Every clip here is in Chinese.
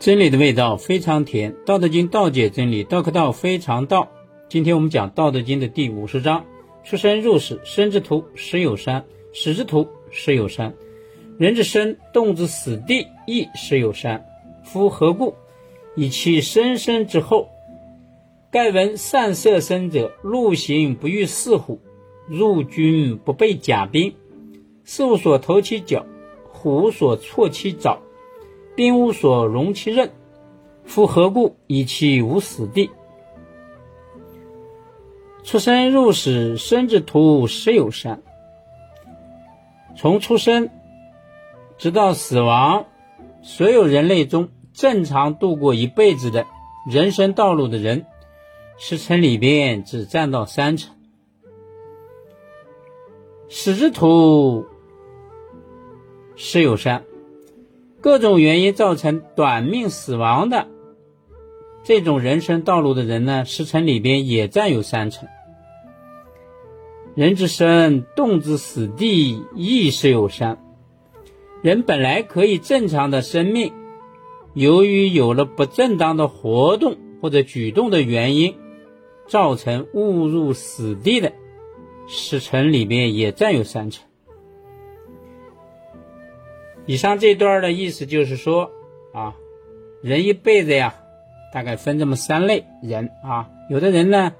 真理的味道非常甜，《道德经》道解真理，道可道非常道。今天我们讲《道德经》的第五十章：出生入死，生之徒实有三，死之徒实有三。人之生，动之死地，亦实有三。夫何故？以其生生之后。盖闻善射生者，陆行不遇四虎，入军不备甲兵，士无所投其脚，虎所措其爪。兵无所容其刃，夫何故？以其无死地。出生入死，生之徒十有三。从出生直到死亡，所有人类中正常度过一辈子的人生道路的人，十成里边只占到三成。死之徒十有三。各种原因造成短命死亡的这种人生道路的人呢，十成里边也占有三成。人之生，动之死地，亦是有三。人本来可以正常的生命，由于有了不正当的活动或者举动的原因，造成误入死地的，十成里边也占有三成。以上这段的意思就是说，啊，人一辈子呀，大概分这么三类人啊。有的人呢，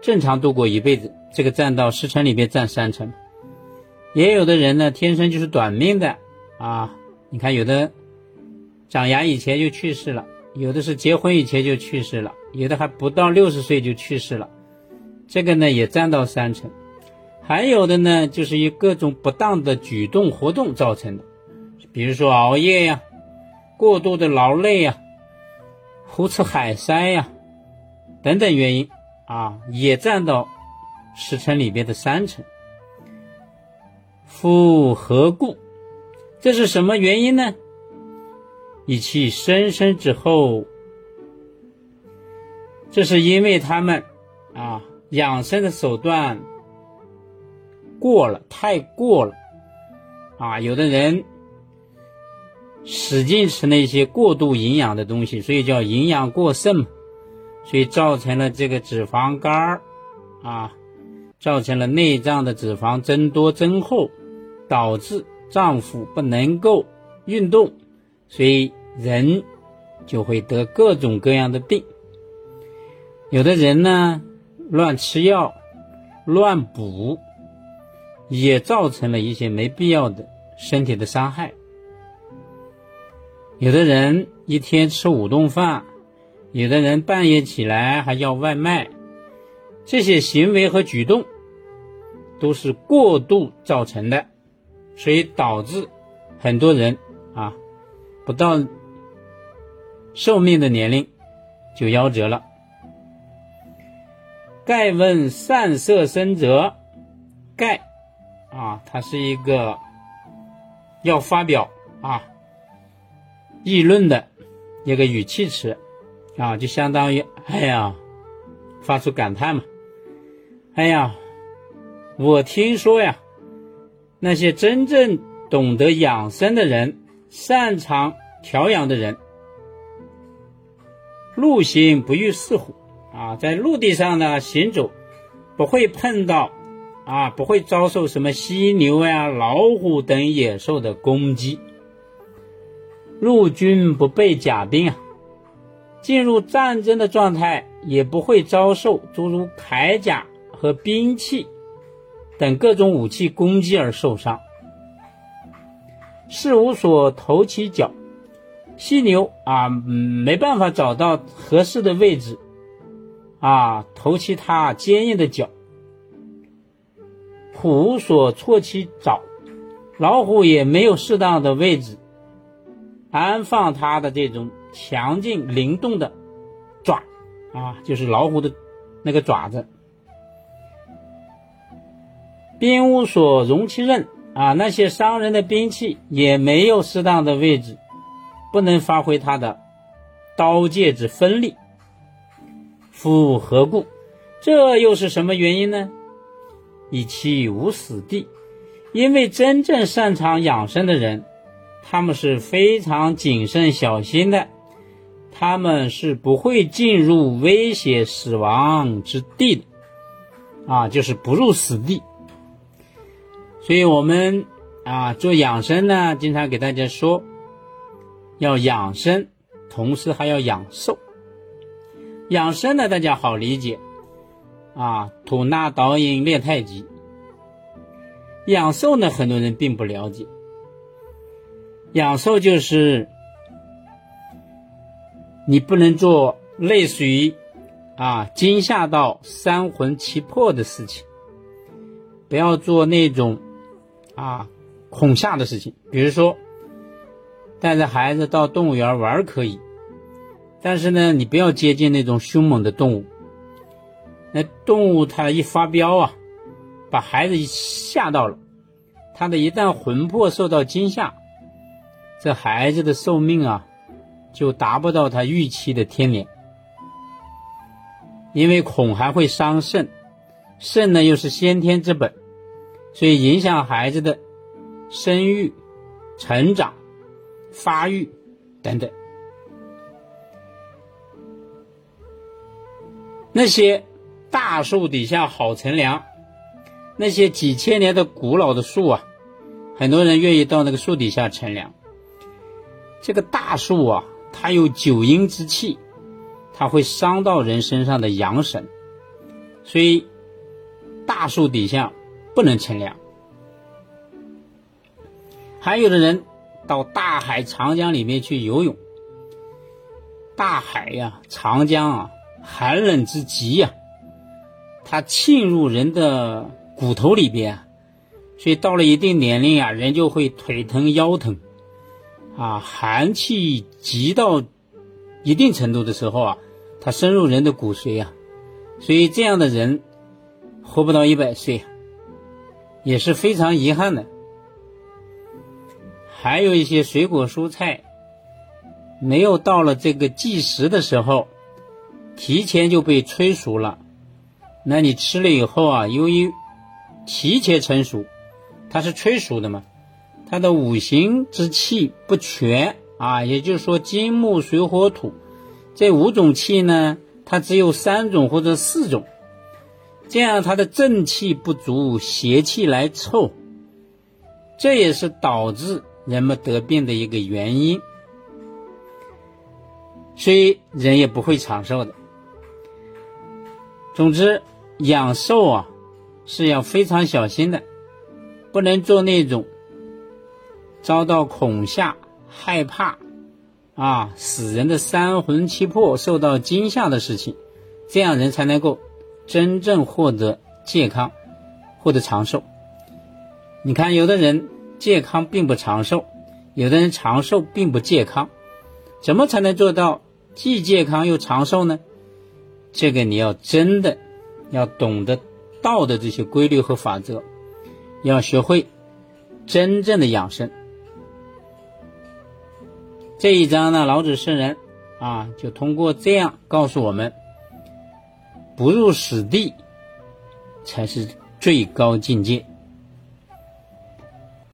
正常度过一辈子，这个占到十成里边占三成；也有的人呢，天生就是短命的啊。你看，有的长牙以前就去世了，有的是结婚以前就去世了，有的还不到六十岁就去世了，这个呢也占到三成。还有的呢，就是以各种不当的举动活动造成的。比如说熬夜呀，过度的劳累呀，胡吃海塞呀，等等原因啊，也占到十成里边的三成。夫何故？这是什么原因呢？以其生生之后，这是因为他们啊养生的手段过了，太过了啊，有的人。使劲吃那些过度营养的东西，所以叫营养过剩，所以造成了这个脂肪肝儿啊，造成了内脏的脂肪增多增厚，导致脏腑不能够运动，所以人就会得各种各样的病。有的人呢乱吃药、乱补，也造成了一些没必要的身体的伤害。有的人一天吃五顿饭，有的人半夜起来还要外卖，这些行为和举动都是过度造成的，所以导致很多人啊不到寿命的年龄就夭折了。盖问善色生者，盖啊，它是一个要发表啊。议论的一个语气词啊，就相当于“哎呀”，发出感叹嘛。哎呀，我听说呀，那些真正懂得养生的人，擅长调养的人，陆行不遇四虎啊，在陆地上呢行走，不会碰到啊，不会遭受什么犀牛呀、老虎等野兽的攻击。入军不备甲兵啊，进入战争的状态也不会遭受诸如铠甲和兵器等各种武器攻击而受伤。事无所投其脚，犀牛啊，没办法找到合适的位置啊，投其他坚硬的脚。虎无所措其爪，老虎也没有适当的位置。安放它的这种强劲灵动的爪啊，就是老虎的那个爪子。兵无所容其刃啊，那些伤人的兵器也没有适当的位置，不能发挥它的刀剑之锋利。夫何故？这又是什么原因呢？以其无死地，因为真正擅长养生的人。他们是非常谨慎小心的，他们是不会进入危险死亡之地的，啊，就是不入死地。所以我们啊做养生呢，经常给大家说，要养生，同时还要养寿。养生呢，大家好理解，啊，吐纳导引练太极。养寿呢，很多人并不了解。养寿就是你不能做类似于啊惊吓到三魂七魄的事情，不要做那种啊恐吓的事情。比如说，带着孩子到动物园玩可以，但是呢，你不要接近那种凶猛的动物。那动物它一发飙啊，把孩子吓到了，他的一旦魂魄受到惊吓。这孩子的寿命啊，就达不到他预期的天年，因为恐还会伤肾，肾呢又是先天之本，所以影响孩子的生育、成长、发育等等。那些大树底下好乘凉，那些几千年的古老的树啊，很多人愿意到那个树底下乘凉。这个大树啊，它有九阴之气，它会伤到人身上的阳神，所以大树底下不能乘凉。还有的人到大海、长江里面去游泳，大海呀、长江啊，寒冷之极呀，它沁入人的骨头里边，所以到了一定年龄啊，人就会腿疼、腰疼。啊，寒气急到一定程度的时候啊，它深入人的骨髓啊，所以这样的人活不到一百岁，也是非常遗憾的。还有一些水果蔬菜，没有到了这个计时的时候，提前就被催熟了，那你吃了以后啊，由于提前成熟，它是催熟的嘛。它的五行之气不全啊，也就是说金木水火土这五种气呢，它只有三种或者四种，这样它的正气不足，邪气来凑，这也是导致人们得病的一个原因，所以人也不会长寿的。总之，养寿啊是要非常小心的，不能做那种。遭到恐吓、害怕，啊，使人的三魂七魄受到惊吓的事情，这样人才能够真正获得健康，获得长寿。你看，有的人健康并不长寿，有的人长寿并不健康，怎么才能做到既健康又长寿呢？这个你要真的要懂得道的这些规律和法则，要学会真正的养生。这一章呢，老子圣人啊，就通过这样告诉我们：不入死地才是最高境界。